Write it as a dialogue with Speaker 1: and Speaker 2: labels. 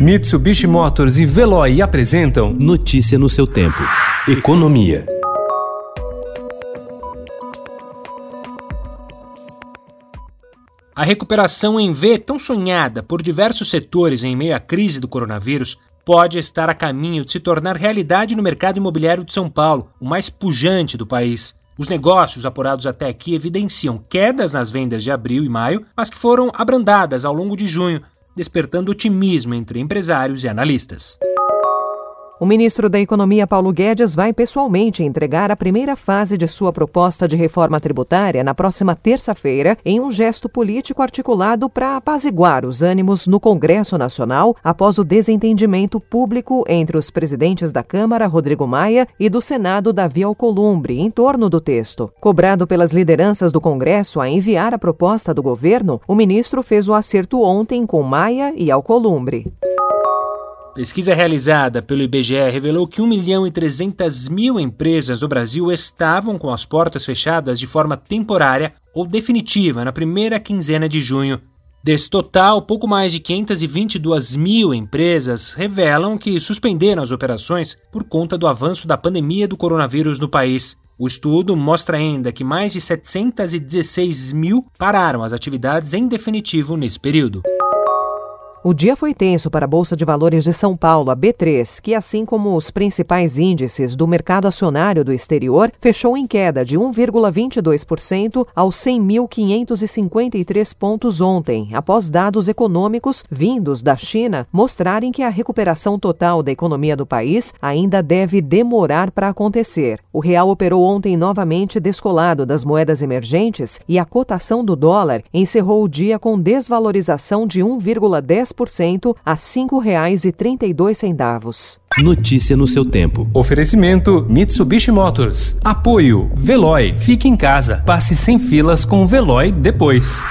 Speaker 1: Mitsubishi Motors e Veloy apresentam
Speaker 2: Notícia no seu tempo.
Speaker 1: Economia.
Speaker 3: A recuperação em V, tão sonhada por diversos setores em meio à crise do coronavírus, pode estar a caminho de se tornar realidade no mercado imobiliário de São Paulo, o mais pujante do país. Os negócios apurados até aqui evidenciam quedas nas vendas de abril e maio, mas que foram abrandadas ao longo de junho, despertando otimismo entre empresários e analistas.
Speaker 4: O ministro da Economia, Paulo Guedes, vai pessoalmente entregar a primeira fase de sua proposta de reforma tributária na próxima terça-feira, em um gesto político articulado para apaziguar os ânimos no Congresso Nacional após o desentendimento público entre os presidentes da Câmara, Rodrigo Maia, e do Senado, Davi Alcolumbre, em torno do texto. Cobrado pelas lideranças do Congresso a enviar a proposta do governo, o ministro fez o acerto ontem com Maia e Alcolumbre.
Speaker 3: Pesquisa realizada pelo IBGE revelou que 1 milhão e 300 mil empresas do Brasil estavam com as portas fechadas de forma temporária ou definitiva na primeira quinzena de junho. Desse total, pouco mais de 522 mil empresas revelam que suspenderam as operações por conta do avanço da pandemia do coronavírus no país. O estudo mostra ainda que mais de 716 mil pararam as atividades em definitivo nesse período.
Speaker 4: O dia foi tenso para a Bolsa de Valores de São Paulo, a B3, que, assim como os principais índices do mercado acionário do exterior, fechou em queda de 1,22% aos 100.553 pontos ontem, após dados econômicos vindos da China mostrarem que a recuperação total da economia do país ainda deve demorar para acontecer. O real operou ontem novamente descolado das moedas emergentes e a cotação do dólar encerrou o dia com desvalorização de 1,10% 10% a R$ 5,32.
Speaker 2: Notícia no seu tempo.
Speaker 1: Oferecimento Mitsubishi Motors. Apoio Veloy. Fique em casa. Passe sem filas com o Veloy depois.